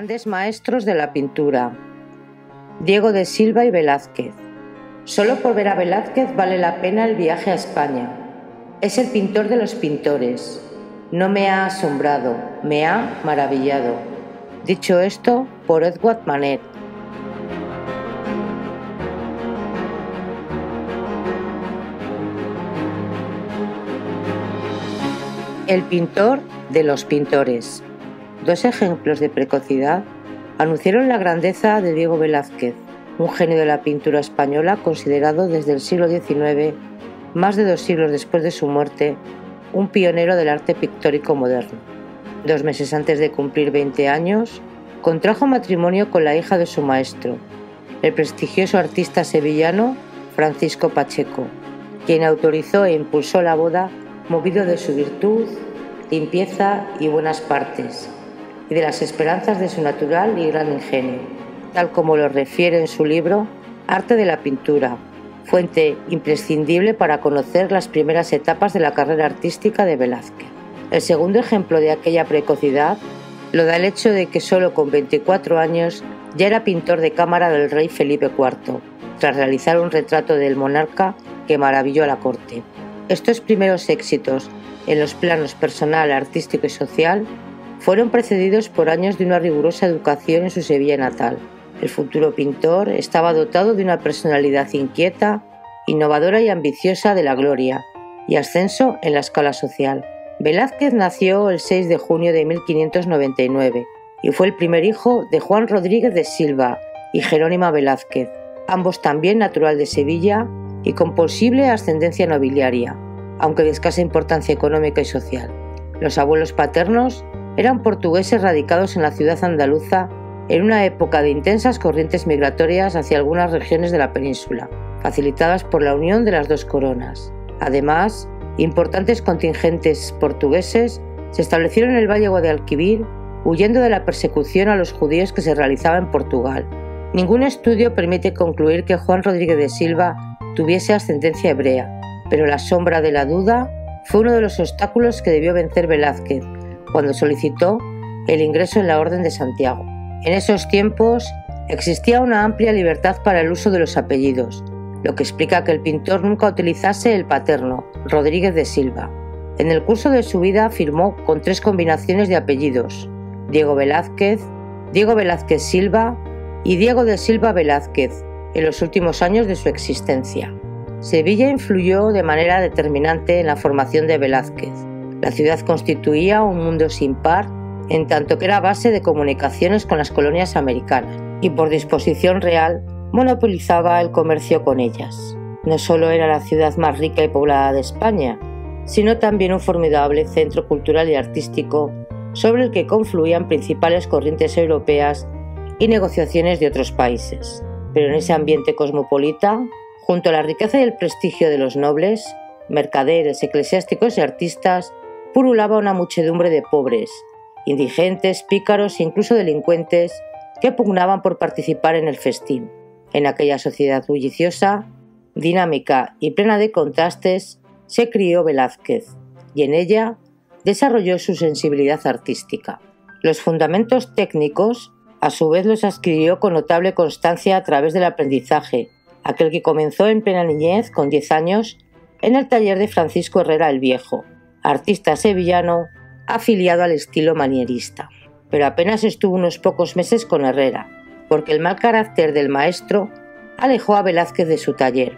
Grandes maestros de la pintura. Diego de Silva y Velázquez. Solo por ver a Velázquez vale la pena el viaje a España. Es el pintor de los pintores. No me ha asombrado, me ha maravillado. Dicho esto, por Edward Manet. El pintor de los pintores. Dos ejemplos de precocidad anunciaron la grandeza de Diego Velázquez, un genio de la pintura española considerado desde el siglo XIX, más de dos siglos después de su muerte, un pionero del arte pictórico moderno. Dos meses antes de cumplir 20 años, contrajo matrimonio con la hija de su maestro, el prestigioso artista sevillano Francisco Pacheco, quien autorizó e impulsó la boda movido de su virtud, limpieza y buenas partes, y de las esperanzas de su natural y gran ingenio, tal como lo refiere en su libro Arte de la Pintura, fuente imprescindible para conocer las primeras etapas de la carrera artística de Velázquez. El segundo ejemplo de aquella precocidad lo da el hecho de que solo con 24 años ya era pintor de cámara del rey Felipe IV, tras realizar un retrato del monarca que maravilló a la corte. Estos primeros éxitos en los planos personal, artístico y social fueron precedidos por años de una rigurosa educación en su Sevilla natal. El futuro pintor estaba dotado de una personalidad inquieta, innovadora y ambiciosa de la gloria y ascenso en la escala social. Velázquez nació el 6 de junio de 1599 y fue el primer hijo de Juan Rodríguez de Silva y Jerónima Velázquez, ambos también natural de Sevilla y con posible ascendencia nobiliaria, aunque de escasa importancia económica y social. Los abuelos paternos eran portugueses radicados en la ciudad andaluza en una época de intensas corrientes migratorias hacia algunas regiones de la península, facilitadas por la unión de las dos coronas. Además, importantes contingentes portugueses se establecieron en el Valle Guadalquivir huyendo de la persecución a los judíos que se realizaba en Portugal. Ningún estudio permite concluir que Juan Rodríguez de Silva tuviese ascendencia hebrea, pero la sombra de la duda fue uno de los obstáculos que debió vencer Velázquez cuando solicitó el ingreso en la Orden de Santiago. En esos tiempos existía una amplia libertad para el uso de los apellidos, lo que explica que el pintor nunca utilizase el paterno, Rodríguez de Silva. En el curso de su vida firmó con tres combinaciones de apellidos, Diego Velázquez, Diego Velázquez Silva y Diego de Silva Velázquez, en los últimos años de su existencia. Sevilla influyó de manera determinante en la formación de Velázquez. La ciudad constituía un mundo sin par, en tanto que era base de comunicaciones con las colonias americanas, y por disposición real monopolizaba el comercio con ellas. No solo era la ciudad más rica y poblada de España, sino también un formidable centro cultural y artístico sobre el que confluían principales corrientes europeas y negociaciones de otros países. Pero en ese ambiente cosmopolita, junto a la riqueza y el prestigio de los nobles, mercaderes, eclesiásticos y artistas, purulaba una muchedumbre de pobres, indigentes, pícaros e incluso delincuentes que pugnaban por participar en el festín. En aquella sociedad bulliciosa, dinámica y plena de contrastes, se crió Velázquez y en ella desarrolló su sensibilidad artística. Los fundamentos técnicos, a su vez, los adquirió con notable constancia a través del aprendizaje, aquel que comenzó en plena niñez, con 10 años, en el taller de Francisco Herrera el Viejo, artista sevillano afiliado al estilo manierista. Pero apenas estuvo unos pocos meses con Herrera, porque el mal carácter del maestro alejó a Velázquez de su taller.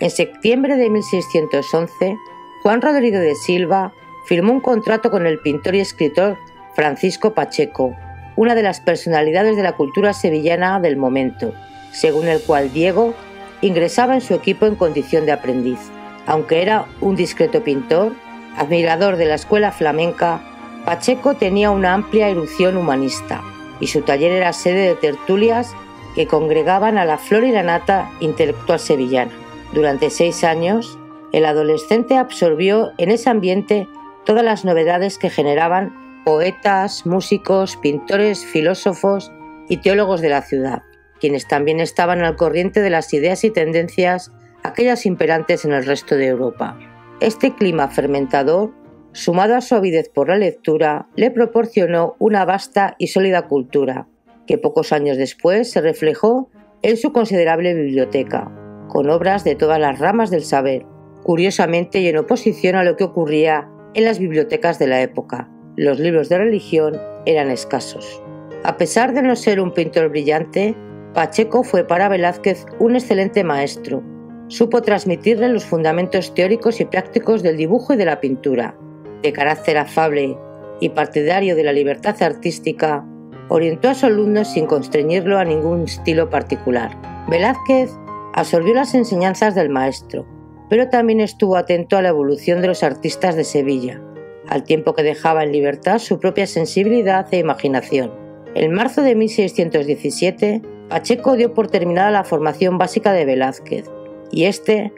En septiembre de 1611, Juan Rodrigo de Silva firmó un contrato con el pintor y escritor Francisco Pacheco, una de las personalidades de la cultura sevillana del momento, según el cual Diego ingresaba en su equipo en condición de aprendiz. Aunque era un discreto pintor, Admirador de la escuela flamenca, Pacheco tenía una amplia erupción humanista y su taller era sede de tertulias que congregaban a la flor y la nata intelectual sevillana. Durante seis años, el adolescente absorbió en ese ambiente todas las novedades que generaban poetas, músicos, pintores, filósofos y teólogos de la ciudad, quienes también estaban al corriente de las ideas y tendencias aquellas imperantes en el resto de Europa. Este clima fermentador, sumado a su avidez por la lectura, le proporcionó una vasta y sólida cultura, que pocos años después se reflejó en su considerable biblioteca, con obras de todas las ramas del saber, curiosamente y en oposición a lo que ocurría en las bibliotecas de la época. Los libros de religión eran escasos. A pesar de no ser un pintor brillante, Pacheco fue para Velázquez un excelente maestro. Supo transmitirle los fundamentos teóricos y prácticos del dibujo y de la pintura. De carácter afable y partidario de la libertad artística, orientó a su alumno sin constreñirlo a ningún estilo particular. Velázquez absorbió las enseñanzas del maestro, pero también estuvo atento a la evolución de los artistas de Sevilla, al tiempo que dejaba en libertad su propia sensibilidad e imaginación. En marzo de 1617, Pacheco dio por terminada la formación básica de Velázquez, y éste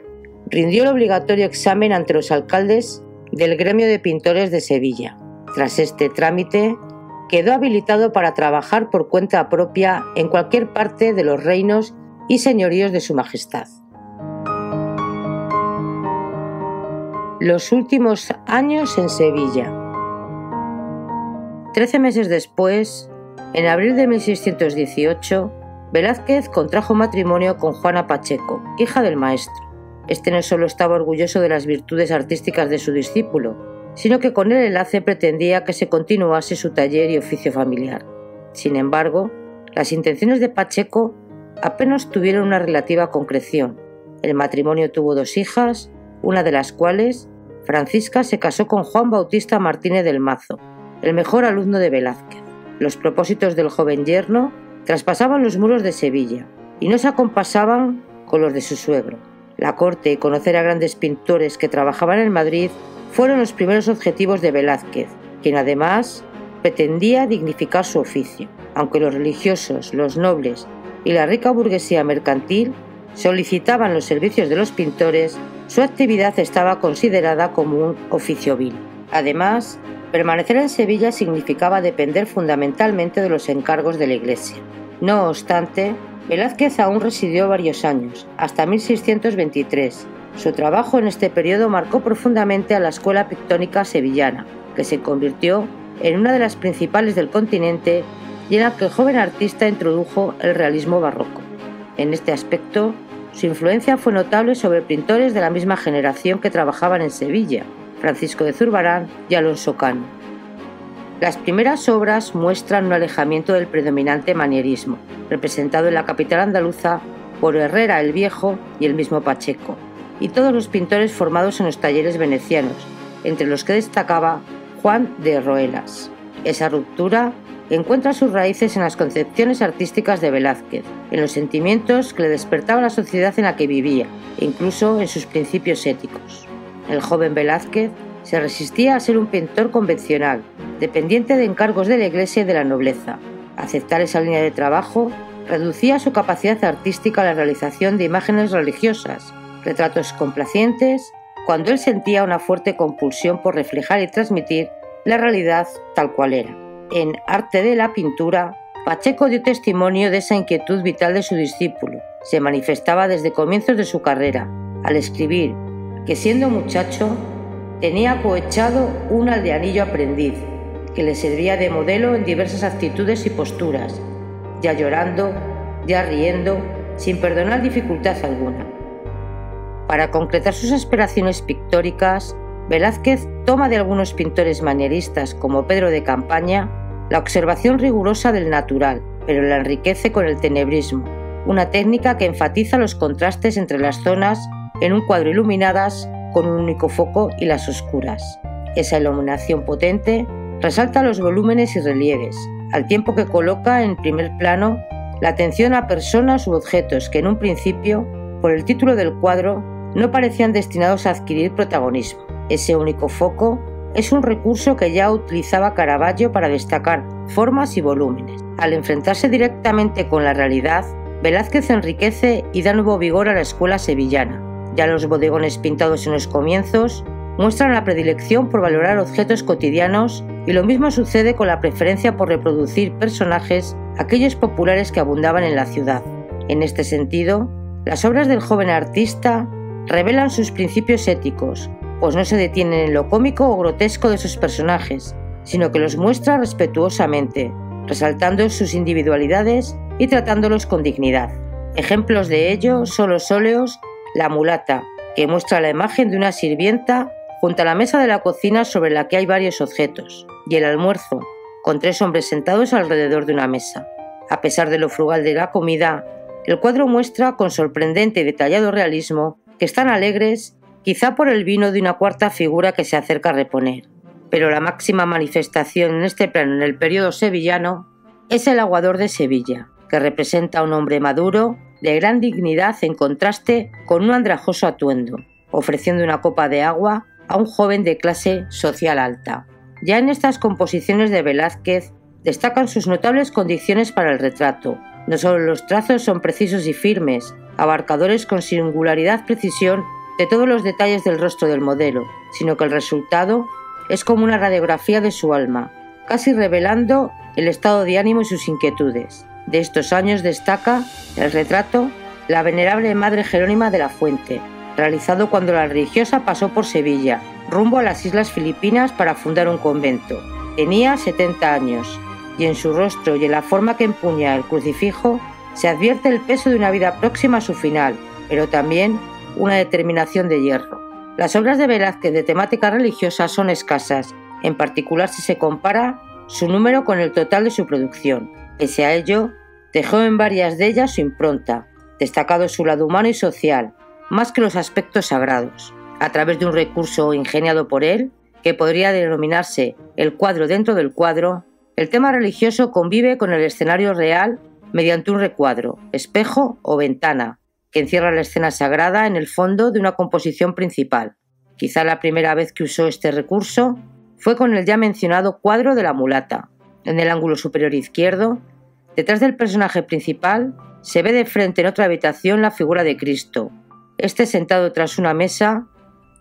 rindió el obligatorio examen ante los alcaldes del gremio de pintores de Sevilla. Tras este trámite, quedó habilitado para trabajar por cuenta propia en cualquier parte de los reinos y señoríos de su Majestad. Los últimos años en Sevilla. Trece meses después, en abril de 1618, Velázquez contrajo matrimonio con Juana Pacheco, hija del maestro. Este no solo estaba orgulloso de las virtudes artísticas de su discípulo, sino que con el enlace pretendía que se continuase su taller y oficio familiar. Sin embargo, las intenciones de Pacheco apenas tuvieron una relativa concreción. El matrimonio tuvo dos hijas una de las cuales, Francisca, se casó con Juan Bautista Martínez del Mazo, el mejor alumno de Velázquez. Los propósitos del joven yerno traspasaban los muros de Sevilla y no se acompasaban con los de su suegro. La corte y conocer a grandes pintores que trabajaban en Madrid fueron los primeros objetivos de Velázquez, quien además pretendía dignificar su oficio, aunque los religiosos, los nobles y la rica burguesía mercantil solicitaban los servicios de los pintores, su actividad estaba considerada como un oficio vil. Además, permanecer en Sevilla significaba depender fundamentalmente de los encargos de la Iglesia. No obstante, Velázquez aún residió varios años, hasta 1623. Su trabajo en este periodo marcó profundamente a la escuela pictónica sevillana, que se convirtió en una de las principales del continente y en la que el joven artista introdujo el realismo barroco. En este aspecto, su influencia fue notable sobre pintores de la misma generación que trabajaban en Sevilla, Francisco de Zurbarán y Alonso Cano. Las primeras obras muestran un alejamiento del predominante manierismo, representado en la capital andaluza por Herrera el Viejo y el mismo Pacheco, y todos los pintores formados en los talleres venecianos, entre los que destacaba Juan de Roelas. Esa ruptura encuentra sus raíces en las concepciones artísticas de Velázquez, en los sentimientos que le despertaba la sociedad en la que vivía, e incluso en sus principios éticos. El joven Velázquez se resistía a ser un pintor convencional, dependiente de encargos de la Iglesia y de la nobleza. Aceptar esa línea de trabajo reducía su capacidad artística a la realización de imágenes religiosas, retratos complacientes, cuando él sentía una fuerte compulsión por reflejar y transmitir la realidad tal cual era en Arte de la Pintura, Pacheco dio testimonio de esa inquietud vital de su discípulo. Se manifestaba desde comienzos de su carrera, al escribir que siendo muchacho tenía cohechado un aldeanillo aprendiz, que le servía de modelo en diversas actitudes y posturas, ya llorando, ya riendo, sin perdonar dificultad alguna. Para concretar sus aspiraciones pictóricas, Velázquez toma de algunos pintores manieristas como Pedro de Campaña la observación rigurosa del natural, pero la enriquece con el tenebrismo, una técnica que enfatiza los contrastes entre las zonas en un cuadro iluminadas con un único foco y las oscuras. Esa iluminación potente resalta los volúmenes y relieves, al tiempo que coloca en primer plano la atención a personas u objetos que en un principio, por el título del cuadro, no parecían destinados a adquirir protagonismo. Ese único foco es un recurso que ya utilizaba Caravaggio para destacar formas y volúmenes. Al enfrentarse directamente con la realidad, Velázquez enriquece y da nuevo vigor a la escuela sevillana. Ya los bodegones pintados en los comienzos muestran la predilección por valorar objetos cotidianos y lo mismo sucede con la preferencia por reproducir personajes, aquellos populares que abundaban en la ciudad. En este sentido, las obras del joven artista revelan sus principios éticos, pues no se detienen en lo cómico o grotesco de sus personajes, sino que los muestra respetuosamente, resaltando sus individualidades y tratándolos con dignidad. Ejemplos de ello son los óleos La mulata, que muestra la imagen de una sirvienta junto a la mesa de la cocina sobre la que hay varios objetos, y el almuerzo, con tres hombres sentados alrededor de una mesa. A pesar de lo frugal de la comida, el cuadro muestra con sorprendente y detallado realismo que están alegres, quizá por el vino de una cuarta figura que se acerca a reponer. Pero la máxima manifestación en este plano en el periodo sevillano es el aguador de Sevilla, que representa a un hombre maduro, de gran dignidad en contraste con un andrajoso atuendo, ofreciendo una copa de agua a un joven de clase social alta. Ya en estas composiciones de Velázquez destacan sus notables condiciones para el retrato. No solo los trazos son precisos y firmes, abarcadores con singularidad precisión de todos los detalles del rostro del modelo, sino que el resultado es como una radiografía de su alma, casi revelando el estado de ánimo y sus inquietudes. De estos años destaca el retrato La venerable Madre Jerónima de la Fuente, realizado cuando la religiosa pasó por Sevilla, rumbo a las Islas Filipinas para fundar un convento. Tenía 70 años y en su rostro y en la forma que empuña el crucifijo se advierte el peso de una vida próxima a su final, pero también una determinación de hierro. Las obras de Velázquez de temática religiosa son escasas, en particular si se compara su número con el total de su producción. Pese a ello, dejó en varias de ellas su impronta, destacado su lado humano y social, más que los aspectos sagrados. A través de un recurso ingeniado por él, que podría denominarse el cuadro dentro del cuadro, el tema religioso convive con el escenario real mediante un recuadro, espejo o ventana, que encierra la escena sagrada en el fondo de una composición principal. Quizá la primera vez que usó este recurso fue con el ya mencionado cuadro de la mulata. En el ángulo superior izquierdo, detrás del personaje principal, se ve de frente en otra habitación la figura de Cristo, este sentado tras una mesa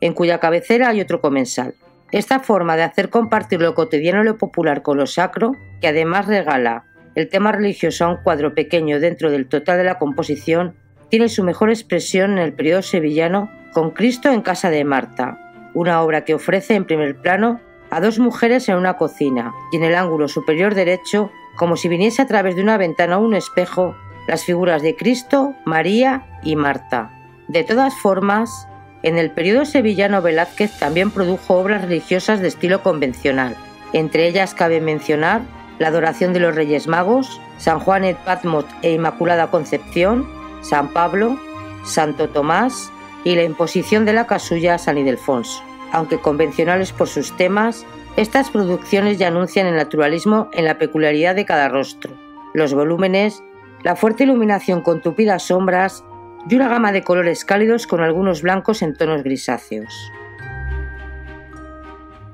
en cuya cabecera hay otro comensal. Esta forma de hacer compartir lo cotidiano y lo popular con lo sacro, que además regala el tema religioso a un cuadro pequeño dentro del total de la composición, tiene su mejor expresión en el periodo sevillano con Cristo en casa de Marta, una obra que ofrece en primer plano a dos mujeres en una cocina y en el ángulo superior derecho, como si viniese a través de una ventana o un espejo, las figuras de Cristo, María y Marta. De todas formas, en el periodo sevillano Velázquez también produjo obras religiosas de estilo convencional. Entre ellas cabe mencionar la adoración de los Reyes Magos, San Juan et Patmos e Inmaculada Concepción, San Pablo, Santo Tomás y la imposición de la casulla a San Ildefonso. Aunque convencionales por sus temas, estas producciones ya anuncian el naturalismo en la peculiaridad de cada rostro. Los volúmenes, la fuerte iluminación con tupidas sombras y una gama de colores cálidos con algunos blancos en tonos grisáceos.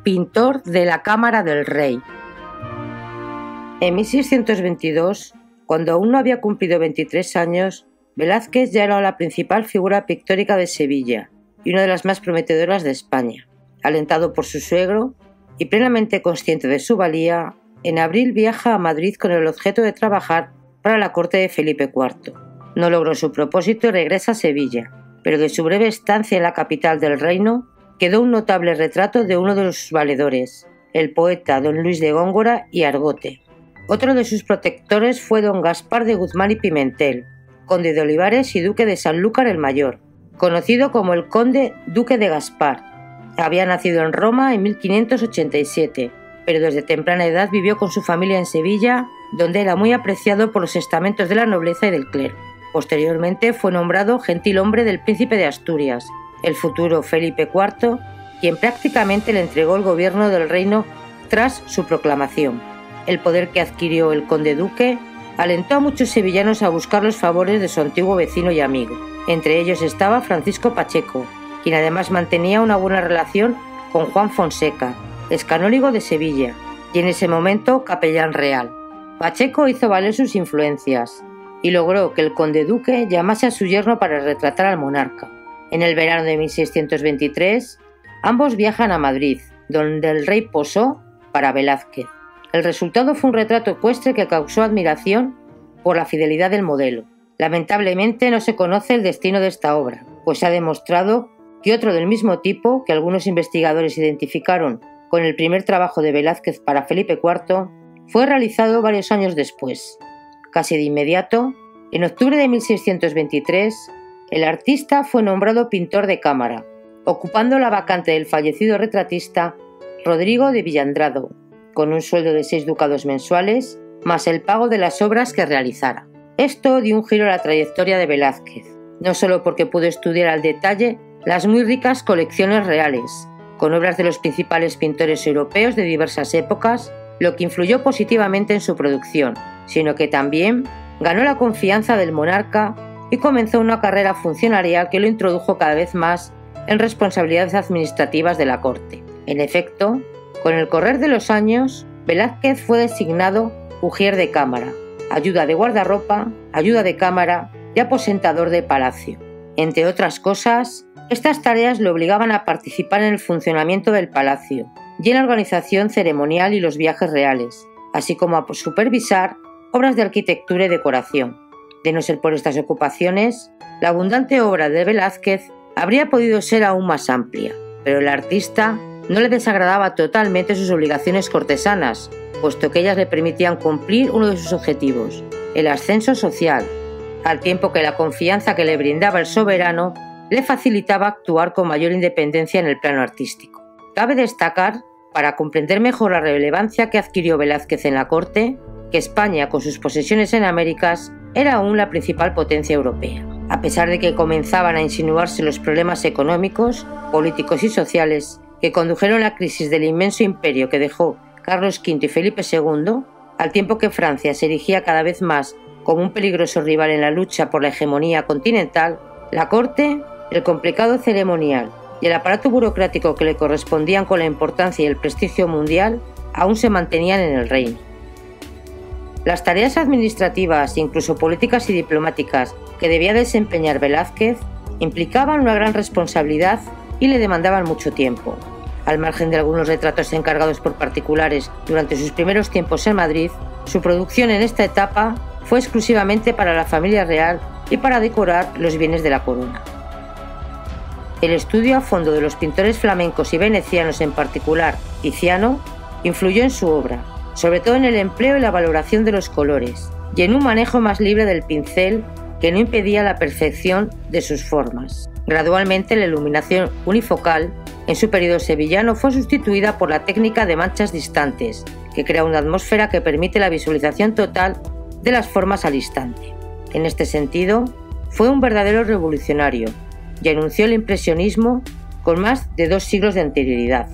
Pintor de la Cámara del Rey. En 1622, cuando aún no había cumplido 23 años, Velázquez ya era la principal figura pictórica de Sevilla y una de las más prometedoras de España. Alentado por su suegro y plenamente consciente de su valía, en abril viaja a Madrid con el objeto de trabajar para la corte de Felipe IV. No logró su propósito y regresa a Sevilla, pero de su breve estancia en la capital del reino quedó un notable retrato de uno de sus valedores, el poeta don Luis de Góngora y Argote. Otro de sus protectores fue don Gaspar de Guzmán y Pimentel, conde de Olivares y duque de Sanlúcar el Mayor, conocido como el conde duque de Gaspar. Había nacido en Roma en 1587, pero desde temprana edad vivió con su familia en Sevilla, donde era muy apreciado por los estamentos de la nobleza y del clero. Posteriormente fue nombrado gentil hombre del príncipe de Asturias, el futuro Felipe IV, quien prácticamente le entregó el gobierno del reino tras su proclamación. El poder que adquirió el conde duque alentó a muchos sevillanos a buscar los favores de su antiguo vecino y amigo. Entre ellos estaba Francisco Pacheco, quien además mantenía una buena relación con Juan Fonseca, escanóligo de Sevilla, y en ese momento capellán real. Pacheco hizo valer sus influencias, y logró que el conde duque llamase a su yerno para retratar al monarca. En el verano de 1623, ambos viajan a Madrid, donde el rey posó para Velázquez. El resultado fue un retrato ecuestre que causó admiración por la fidelidad del modelo. Lamentablemente no se conoce el destino de esta obra, pues se ha demostrado que otro del mismo tipo, que algunos investigadores identificaron con el primer trabajo de Velázquez para Felipe IV, fue realizado varios años después. Casi de inmediato, en octubre de 1623, el artista fue nombrado pintor de cámara, ocupando la vacante del fallecido retratista Rodrigo de Villandrado, con un sueldo de seis ducados mensuales, más el pago de las obras que realizara. Esto dio un giro a la trayectoria de Velázquez, no solo porque pudo estudiar al detalle las muy ricas colecciones reales, con obras de los principales pintores europeos de diversas épocas, lo que influyó positivamente en su producción, sino que también ganó la confianza del monarca y comenzó una carrera funcionarial que lo introdujo cada vez más en responsabilidades administrativas de la corte. En efecto, con el correr de los años, Velázquez fue designado ujier de cámara, ayuda de guardarropa, ayuda de cámara y aposentador de palacio. Entre otras cosas, estas tareas le obligaban a participar en el funcionamiento del palacio y en la organización ceremonial y los viajes reales, así como a supervisar obras de arquitectura y decoración. De no ser por estas ocupaciones, la abundante obra de Velázquez habría podido ser aún más amplia, pero el artista no le desagradaba totalmente sus obligaciones cortesanas, puesto que ellas le permitían cumplir uno de sus objetivos, el ascenso social, al tiempo que la confianza que le brindaba el soberano le facilitaba actuar con mayor independencia en el plano artístico. Cabe destacar, para comprender mejor la relevancia que adquirió Velázquez en la corte, que España, con sus posesiones en Américas, era aún la principal potencia europea. A pesar de que comenzaban a insinuarse los problemas económicos, políticos y sociales que condujeron a la crisis del inmenso imperio que dejó Carlos V y Felipe II, al tiempo que Francia se erigía cada vez más como un peligroso rival en la lucha por la hegemonía continental, la corte el complicado ceremonial y el aparato burocrático que le correspondían con la importancia y el prestigio mundial aún se mantenían en el reino. Las tareas administrativas, incluso políticas y diplomáticas, que debía desempeñar Velázquez implicaban una gran responsabilidad y le demandaban mucho tiempo. Al margen de algunos retratos encargados por particulares durante sus primeros tiempos en Madrid, su producción en esta etapa fue exclusivamente para la familia real y para decorar los bienes de la corona. El estudio a fondo de los pintores flamencos y venecianos en particular, Tiziano, influyó en su obra, sobre todo en el empleo y la valoración de los colores, y en un manejo más libre del pincel que no impedía la perfección de sus formas. Gradualmente la iluminación unifocal en su periodo sevillano fue sustituida por la técnica de manchas distantes, que crea una atmósfera que permite la visualización total de las formas al instante. En este sentido, fue un verdadero revolucionario, y anunció el impresionismo con más de dos siglos de anterioridad.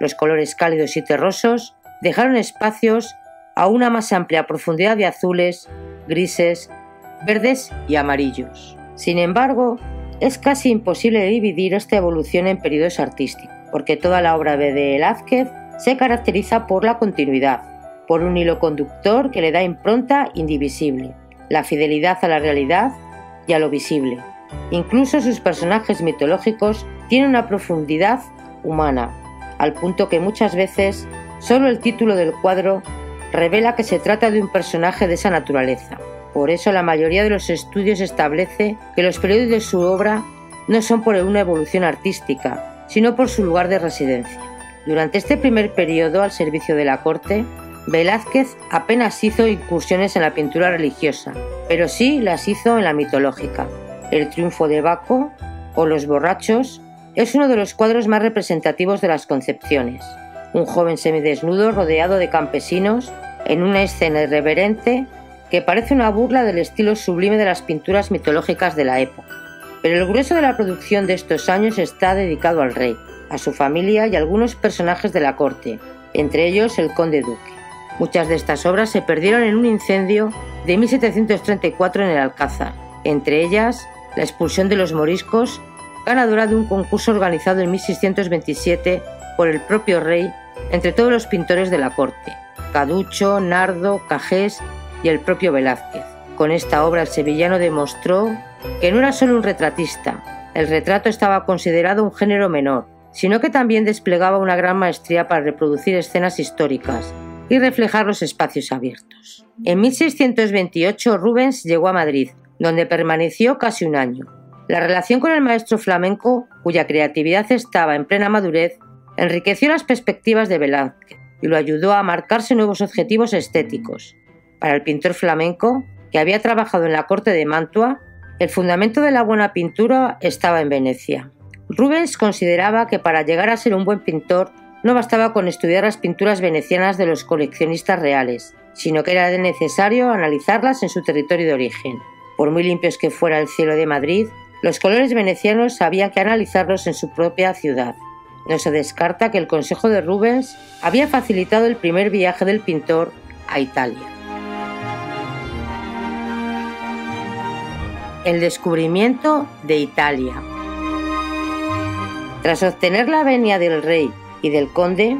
Los colores cálidos y terrosos dejaron espacios a una más amplia profundidad de azules, grises, verdes y amarillos. Sin embargo, es casi imposible dividir esta evolución en periodos artísticos, porque toda la obra de Velázquez se caracteriza por la continuidad, por un hilo conductor que le da impronta indivisible, la fidelidad a la realidad y a lo visible, Incluso sus personajes mitológicos tienen una profundidad humana, al punto que muchas veces solo el título del cuadro revela que se trata de un personaje de esa naturaleza. Por eso la mayoría de los estudios establece que los periodos de su obra no son por una evolución artística, sino por su lugar de residencia. Durante este primer periodo al servicio de la corte, Velázquez apenas hizo incursiones en la pintura religiosa, pero sí las hizo en la mitológica. El triunfo de Baco o Los borrachos es uno de los cuadros más representativos de las concepciones. Un joven semidesnudo rodeado de campesinos en una escena irreverente que parece una burla del estilo sublime de las pinturas mitológicas de la época. Pero el grueso de la producción de estos años está dedicado al rey, a su familia y a algunos personajes de la corte, entre ellos el conde duque. Muchas de estas obras se perdieron en un incendio de 1734 en el Alcázar, entre ellas la expulsión de los moriscos, ganadora de un concurso organizado en 1627 por el propio rey entre todos los pintores de la corte, Caducho, Nardo, Cajés y el propio Velázquez. Con esta obra el sevillano demostró que no era solo un retratista, el retrato estaba considerado un género menor, sino que también desplegaba una gran maestría para reproducir escenas históricas y reflejar los espacios abiertos. En 1628 Rubens llegó a Madrid, donde permaneció casi un año. La relación con el maestro flamenco, cuya creatividad estaba en plena madurez, enriqueció las perspectivas de Velázquez. y lo ayudó a marcarse nuevos objetivos estéticos. Para el pintor flamenco, que había trabajado en la corte de Mantua, el fundamento de la buena pintura estaba en Venecia. Rubens consideraba que para llegar a ser un buen pintor no bastaba con estudiar las pinturas venecianas de los coleccionistas reales, sino que era necesario analizarlas en su territorio de origen. Por muy limpios que fuera el cielo de Madrid, los colores venecianos había que analizarlos en su propia ciudad. No se descarta que el consejo de Rubens había facilitado el primer viaje del pintor a Italia. El descubrimiento de Italia. Tras obtener la venia del rey y del conde,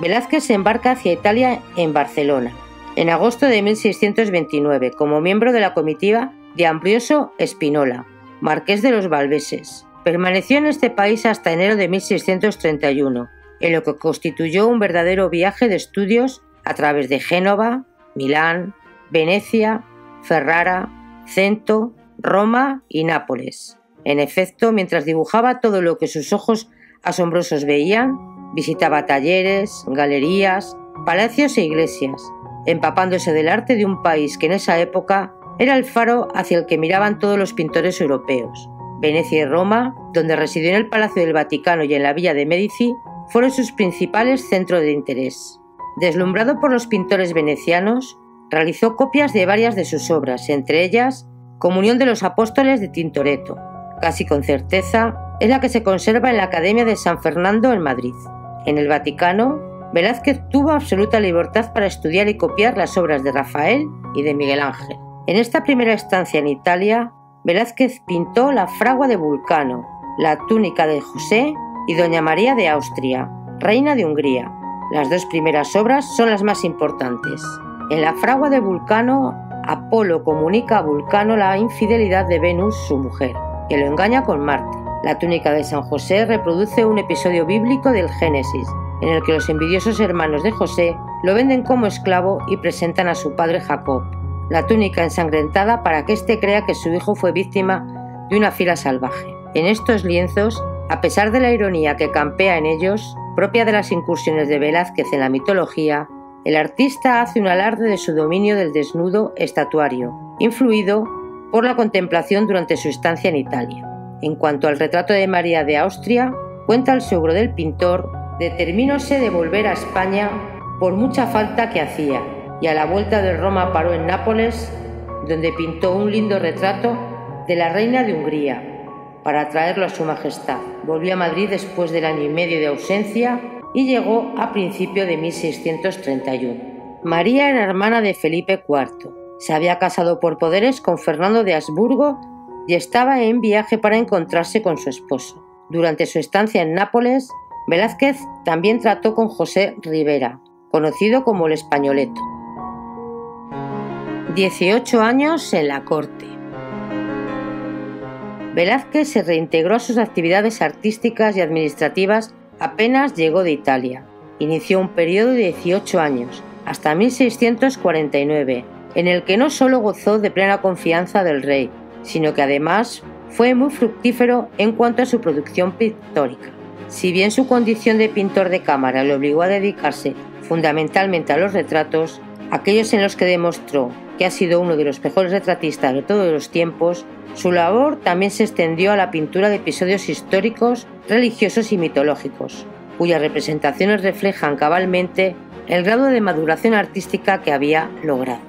Velázquez se embarca hacia Italia en Barcelona, en agosto de 1629, como miembro de la comitiva de Ambrioso Espinola, marqués de los Valveses. Permaneció en este país hasta enero de 1631, en lo que constituyó un verdadero viaje de estudios a través de Génova, Milán, Venecia, Ferrara, Cento, Roma y Nápoles. En efecto, mientras dibujaba todo lo que sus ojos asombrosos veían, visitaba talleres, galerías, palacios e iglesias, empapándose del arte de un país que en esa época era el faro hacia el que miraban todos los pintores europeos. Venecia y Roma, donde residió en el Palacio del Vaticano y en la Villa de Medici, fueron sus principales centros de interés. Deslumbrado por los pintores venecianos, realizó copias de varias de sus obras, entre ellas Comunión de los Apóstoles de Tintoretto. Casi con certeza, es la que se conserva en la Academia de San Fernando en Madrid. En el Vaticano, Velázquez tuvo absoluta libertad para estudiar y copiar las obras de Rafael y de Miguel Ángel. En esta primera estancia en Italia, Velázquez pintó la fragua de Vulcano, la túnica de José y Doña María de Austria, reina de Hungría. Las dos primeras obras son las más importantes. En la fragua de Vulcano, Apolo comunica a Vulcano la infidelidad de Venus, su mujer, que lo engaña con Marte. La túnica de San José reproduce un episodio bíblico del Génesis, en el que los envidiosos hermanos de José lo venden como esclavo y presentan a su padre Jacob la túnica ensangrentada para que éste crea que su hijo fue víctima de una fila salvaje. En estos lienzos, a pesar de la ironía que campea en ellos, propia de las incursiones de Velázquez en la mitología, el artista hace un alarde de su dominio del desnudo estatuario, influido por la contemplación durante su estancia en Italia. En cuanto al retrato de María de Austria, cuenta el seguro del pintor, determinóse de volver a España por mucha falta que hacía, y a la vuelta de Roma paró en Nápoles, donde pintó un lindo retrato de la reina de Hungría para traerlo a su majestad. Volvió a Madrid después del año y medio de ausencia y llegó a principio de 1631. María era hermana de Felipe IV. Se había casado por poderes con Fernando de Habsburgo y estaba en viaje para encontrarse con su esposo. Durante su estancia en Nápoles, Velázquez también trató con José Rivera, conocido como el Españoleto. 18 años en la corte. Velázquez se reintegró a sus actividades artísticas y administrativas apenas llegó de Italia. Inició un periodo de 18 años, hasta 1649, en el que no solo gozó de plena confianza del rey, sino que además fue muy fructífero en cuanto a su producción pictórica. Si bien su condición de pintor de cámara le obligó a dedicarse fundamentalmente a los retratos, aquellos en los que demostró que ha sido uno de los mejores retratistas de todos los tiempos, su labor también se extendió a la pintura de episodios históricos, religiosos y mitológicos, cuyas representaciones reflejan cabalmente el grado de maduración artística que había logrado.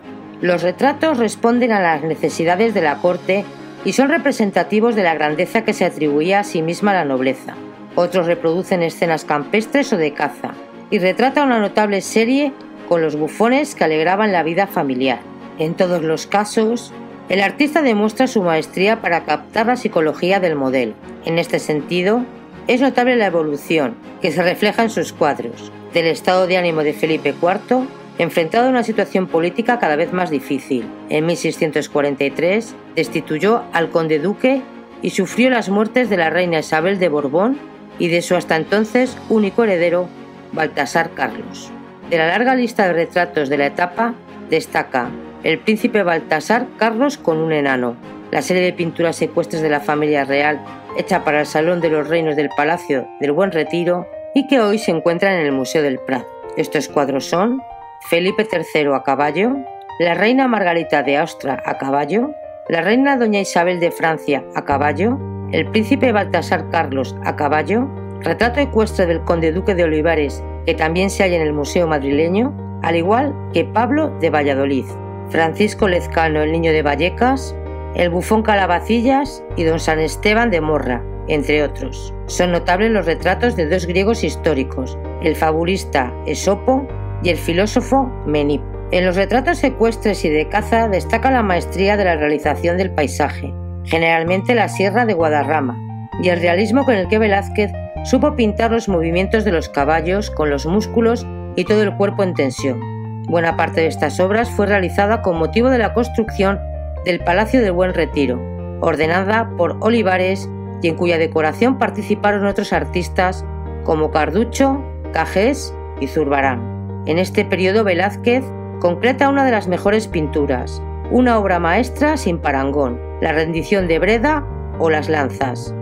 Los retratos responden a las necesidades de la corte y son representativos de la grandeza que se atribuía a sí misma la nobleza. Otros reproducen escenas campestres o de caza y retrata una notable serie con los bufones que alegraban la vida familiar. En todos los casos, el artista demuestra su maestría para captar la psicología del modelo. En este sentido, es notable la evolución que se refleja en sus cuadros, del estado de ánimo de Felipe IV, enfrentado a una situación política cada vez más difícil. En 1643 destituyó al conde duque y sufrió las muertes de la reina Isabel de Borbón y de su hasta entonces único heredero, Baltasar Carlos. De la larga lista de retratos de la etapa destaca el príncipe Baltasar Carlos con un enano, la serie de pinturas ecuestres de la familia real hecha para el Salón de los Reinos del Palacio del Buen Retiro y que hoy se encuentra en el Museo del Prado. Estos cuadros son Felipe III a caballo, la reina Margarita de Austria a caballo, la reina Doña Isabel de Francia a caballo, el príncipe Baltasar Carlos a caballo, retrato ecuestre del conde duque de Olivares que también se halla en el Museo Madrileño, al igual que Pablo de Valladolid, Francisco Lezcano el Niño de Vallecas, el Bufón Calabacillas y don San Esteban de Morra, entre otros. Son notables los retratos de dos griegos históricos, el fabulista Esopo y el filósofo Menipo. En los retratos ecuestres y de caza destaca la maestría de la realización del paisaje, generalmente la Sierra de Guadarrama, y el realismo con el que Velázquez supo pintar los movimientos de los caballos con los músculos y todo el cuerpo en tensión. Buena parte de estas obras fue realizada con motivo de la construcción del Palacio del Buen Retiro, ordenada por Olivares y en cuya decoración participaron otros artistas como Carducho, Cajés y Zurbarán. En este periodo Velázquez concreta una de las mejores pinturas, una obra maestra sin parangón, la rendición de Breda o las lanzas,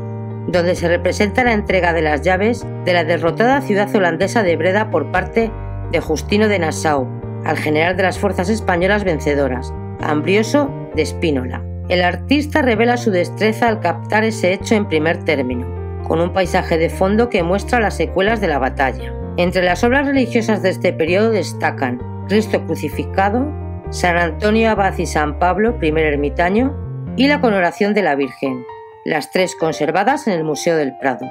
donde se representa la entrega de las llaves de la derrotada ciudad holandesa de Breda por parte de Justino de Nassau, al general de las fuerzas españolas vencedoras, Ambrioso de Espínola. El artista revela su destreza al captar ese hecho en primer término, con un paisaje de fondo que muestra las secuelas de la batalla. Entre las obras religiosas de este periodo destacan Cristo crucificado, San Antonio Abad y San Pablo, primer ermitaño, y la coronación de la Virgen, las tres conservadas en el Museo del Prado.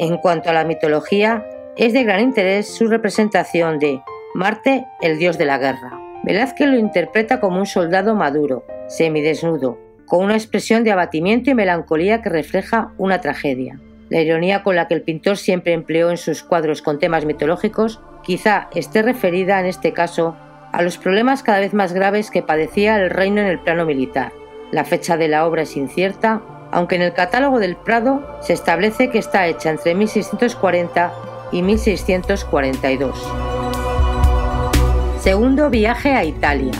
En cuanto a la mitología, es de gran interés su representación de Marte, el dios de la guerra. Velázquez lo interpreta como un soldado maduro, semidesnudo, con una expresión de abatimiento y melancolía que refleja una tragedia. La ironía con la que el pintor siempre empleó en sus cuadros con temas mitológicos quizá esté referida en este caso a los problemas cada vez más graves que padecía el reino en el plano militar. La fecha de la obra es incierta, aunque en el catálogo del Prado se establece que está hecha entre 1640 y 1642. Segundo viaje a Italia.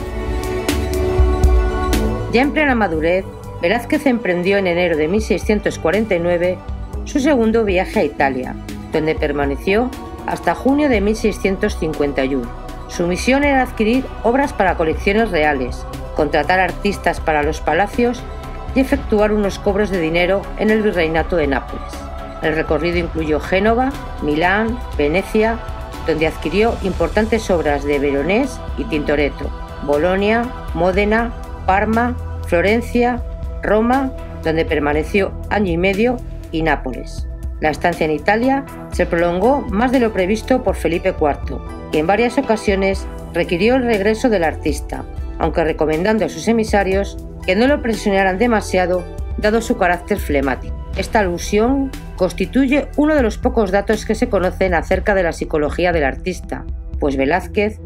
Ya en plena madurez, Velázquez emprendió en enero de 1649 su segundo viaje a Italia, donde permaneció hasta junio de 1651. Su misión era adquirir obras para colecciones reales, contratar artistas para los palacios y efectuar unos cobros de dinero en el virreinato de Nápoles. El recorrido incluyó Génova, Milán, Venecia, donde adquirió importantes obras de Veronés y Tintoretto, Bolonia, Módena, Parma, Florencia, Roma, donde permaneció año y medio, y Nápoles. La estancia en Italia se prolongó más de lo previsto por Felipe IV, que en varias ocasiones requirió el regreso del artista, aunque recomendando a sus emisarios que no lo presionaran demasiado dado su carácter flemático. Esta alusión constituye uno de los pocos datos que se conocen acerca de la psicología del artista, pues Velázquez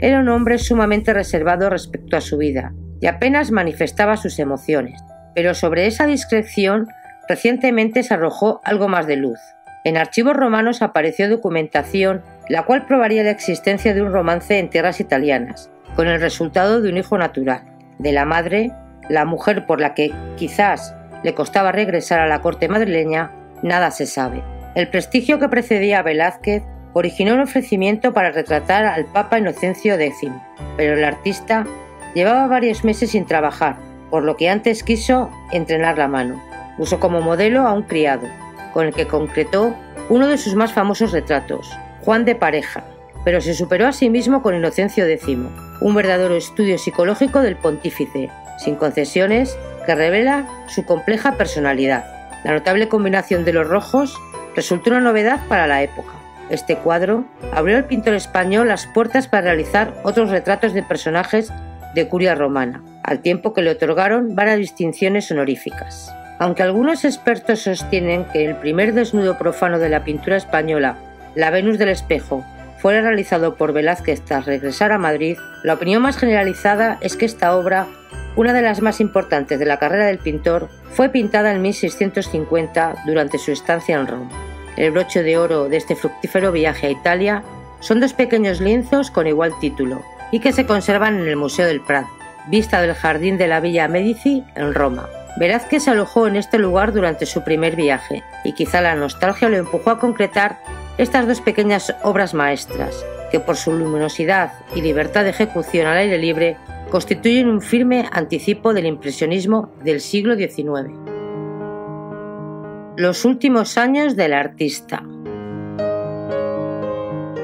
era un hombre sumamente reservado respecto a su vida y apenas manifestaba sus emociones. Pero sobre esa discreción recientemente se arrojó algo más de luz. En archivos romanos apareció documentación la cual probaría la existencia de un romance en tierras italianas, con el resultado de un hijo natural. De la madre, la mujer por la que quizás le costaba regresar a la corte madrileña, nada se sabe. El prestigio que precedía a Velázquez originó un ofrecimiento para retratar al Papa Inocencio X, pero el artista Llevaba varios meses sin trabajar, por lo que antes quiso entrenar la mano. Usó como modelo a un criado, con el que concretó uno de sus más famosos retratos, Juan de Pareja, pero se superó a sí mismo con Inocencio X, un verdadero estudio psicológico del pontífice, sin concesiones, que revela su compleja personalidad. La notable combinación de los rojos resultó una novedad para la época. Este cuadro abrió al pintor español las puertas para realizar otros retratos de personajes de curia romana, al tiempo que le otorgaron varias distinciones honoríficas. Aunque algunos expertos sostienen que el primer desnudo profano de la pintura española, la Venus del Espejo, fuera realizado por Velázquez tras regresar a Madrid, la opinión más generalizada es que esta obra, una de las más importantes de la carrera del pintor, fue pintada en 1650 durante su estancia en Roma. El broche de oro de este fructífero viaje a Italia son dos pequeños lienzos con igual título, y que se conservan en el Museo del Prado, vista del jardín de la Villa Medici en Roma. Velázquez se alojó en este lugar durante su primer viaje y quizá la nostalgia lo empujó a concretar estas dos pequeñas obras maestras, que por su luminosidad y libertad de ejecución al aire libre constituyen un firme anticipo del impresionismo del siglo XIX. Los últimos años del artista.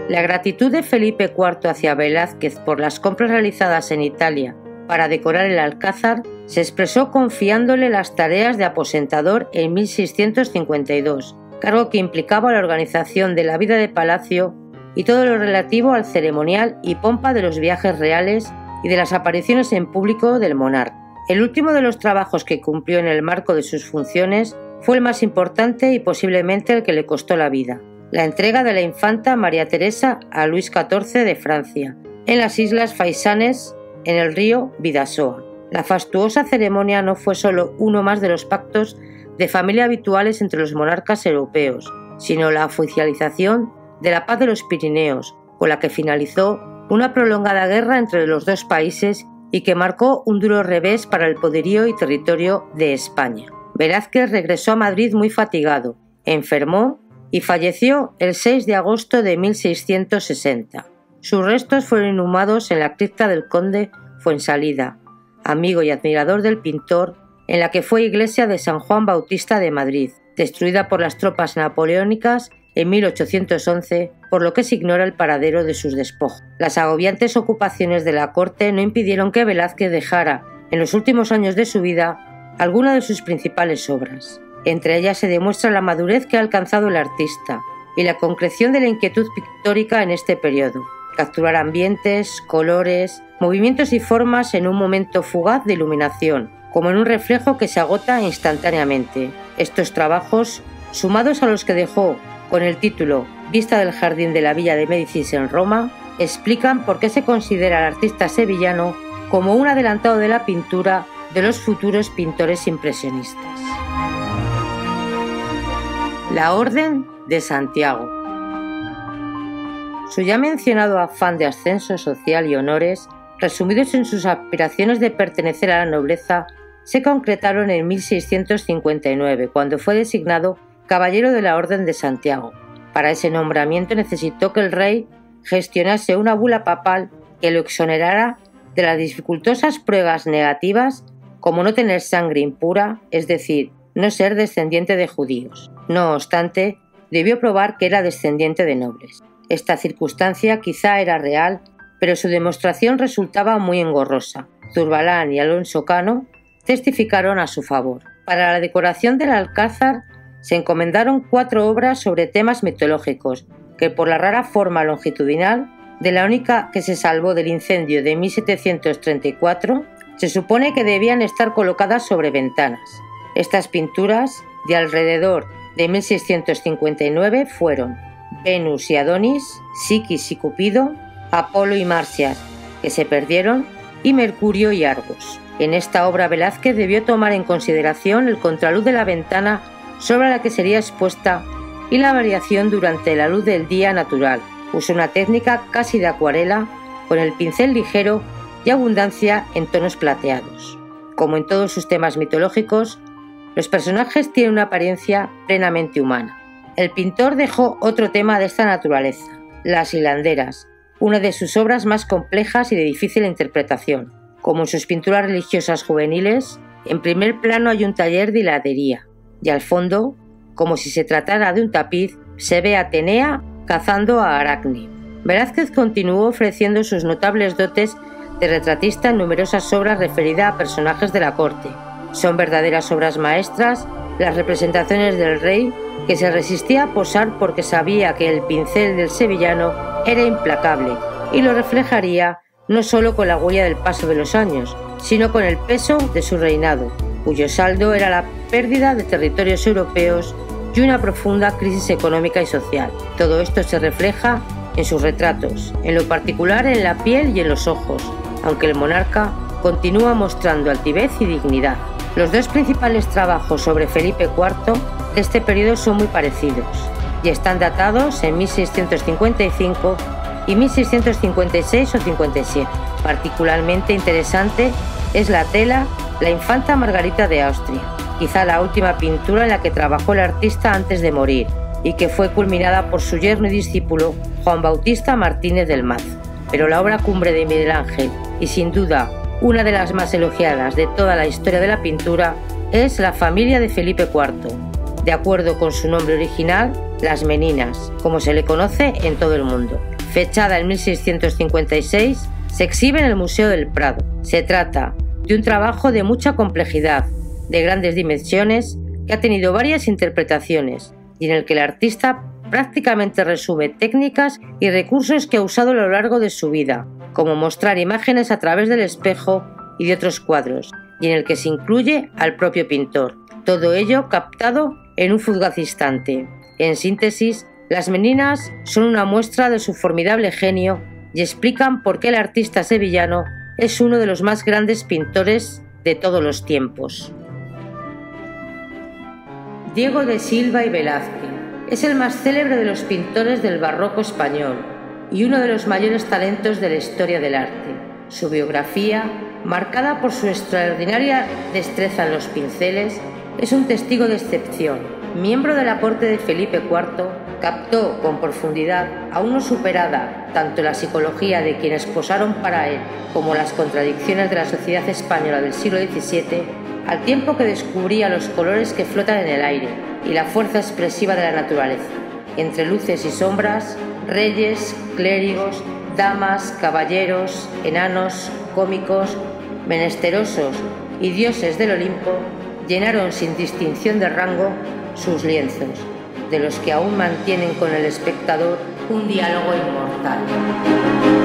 La gratitud de Felipe IV hacia Velázquez por las compras realizadas en Italia para decorar el Alcázar se expresó confiándole las tareas de aposentador en 1652, cargo que implicaba la organización de la vida de palacio y todo lo relativo al ceremonial y pompa de los viajes reales y de las apariciones en público del monarca. El último de los trabajos que cumplió en el marco de sus funciones fue el más importante y posiblemente el que le costó la vida, la entrega de la infanta María Teresa a Luis XIV de Francia, en las Islas Faisanes, en el río Vidasoa. La fastuosa ceremonia no fue solo uno más de los pactos de familia habituales entre los monarcas europeos, sino la oficialización de la paz de los Pirineos, con la que finalizó una prolongada guerra entre los dos países y que marcó un duro revés para el poderío y territorio de España. Velázquez regresó a Madrid muy fatigado, enfermó y falleció el 6 de agosto de 1660. Sus restos fueron inhumados en la cripta del conde Fuensalida, amigo y admirador del pintor, en la que fue iglesia de San Juan Bautista de Madrid, destruida por las tropas napoleónicas en 1811, por lo que se ignora el paradero de sus despojos. Las agobiantes ocupaciones de la corte no impidieron que Velázquez dejara, en los últimos años de su vida, alguna de sus principales obras. Entre ellas se demuestra la madurez que ha alcanzado el artista y la concreción de la inquietud pictórica en este periodo. Capturar ambientes, colores, movimientos y formas en un momento fugaz de iluminación, como en un reflejo que se agota instantáneamente. Estos trabajos, sumados a los que dejó con el título Vista del Jardín de la Villa de Médicis en Roma, explican por qué se considera al artista sevillano como un adelantado de la pintura de los futuros pintores impresionistas. La Orden de Santiago. Su ya mencionado afán de ascenso social y honores, resumidos en sus aspiraciones de pertenecer a la nobleza, se concretaron en 1659, cuando fue designado caballero de la Orden de Santiago. Para ese nombramiento necesitó que el rey gestionase una bula papal que lo exonerara de las dificultosas pruebas negativas como no tener sangre impura, es decir, no ser descendiente de judíos. No obstante, debió probar que era descendiente de nobles. Esta circunstancia quizá era real, pero su demostración resultaba muy engorrosa. Zurbalán y Alonso Cano testificaron a su favor. Para la decoración del alcázar se encomendaron cuatro obras sobre temas mitológicos, que por la rara forma longitudinal de la única que se salvó del incendio de 1734, se supone que debían estar colocadas sobre ventanas. Estas pinturas, de alrededor de 1659, fueron Venus y Adonis, Psiquis y Cupido, Apolo y Marcias, que se perdieron, y Mercurio y Argos. En esta obra Velázquez debió tomar en consideración el contraluz de la ventana sobre la que sería expuesta y la variación durante la luz del día natural. Usa una técnica casi de acuarela con el pincel ligero y abundancia en tonos plateados. Como en todos sus temas mitológicos, los personajes tienen una apariencia plenamente humana. El pintor dejó otro tema de esta naturaleza, las hilanderas, una de sus obras más complejas y de difícil interpretación. Como sus pinturas religiosas juveniles, en primer plano hay un taller de hiladería, y al fondo, como si se tratara de un tapiz, se ve a Atenea cazando a Aracne. Velázquez continuó ofreciendo sus notables dotes de retratista en numerosas obras referidas a personajes de la corte. Son verdaderas obras maestras las representaciones del rey que se resistía a posar porque sabía que el pincel del sevillano era implacable y lo reflejaría no solo con la huella del paso de los años, sino con el peso de su reinado, cuyo saldo era la pérdida de territorios europeos y una profunda crisis económica y social. Todo esto se refleja en sus retratos, en lo particular en la piel y en los ojos, aunque el monarca continúa mostrando altivez y dignidad. Los dos principales trabajos sobre Felipe IV de este periodo son muy parecidos y están datados en 1655 y 1656 o 57. Particularmente interesante es la tela la infanta Margarita de Austria, quizá la última pintura en la que trabajó el artista antes de morir, y que fue culminada por su yerno y discípulo Juan Bautista Martínez del Maz. Pero la obra cumbre de Miguel Ángel, y sin duda una de las más elogiadas de toda la historia de la pintura, es La familia de Felipe IV, de acuerdo con su nombre original, Las Meninas, como se le conoce en todo el mundo. Fechada en 1656, se exhibe en el Museo del Prado. Se trata de un trabajo de mucha complejidad, de grandes dimensiones, que ha tenido varias interpretaciones y en el que el artista prácticamente resume técnicas y recursos que ha usado a lo largo de su vida, como mostrar imágenes a través del espejo y de otros cuadros, y en el que se incluye al propio pintor. Todo ello captado en un fugaz instante. En síntesis, las meninas son una muestra de su formidable genio y explican por qué el artista sevillano es uno de los más grandes pintores de todos los tiempos. Diego de Silva y Velázquez es el más célebre de los pintores del barroco español y uno de los mayores talentos de la historia del arte. Su biografía, marcada por su extraordinaria destreza en los pinceles, es un testigo de excepción. Miembro de la corte de Felipe IV, captó con profundidad, aún no superada tanto la psicología de quienes posaron para él como las contradicciones de la sociedad española del siglo XVII, al tiempo que descubría los colores que flotan en el aire y la fuerza expresiva de la naturaleza. Entre luces y sombras, reyes, clérigos, damas, caballeros, enanos, cómicos, menesterosos y dioses del Olimpo llenaron sin distinción de rango sus lienzos, de los que aún mantienen con el espectador un diálogo inmortal.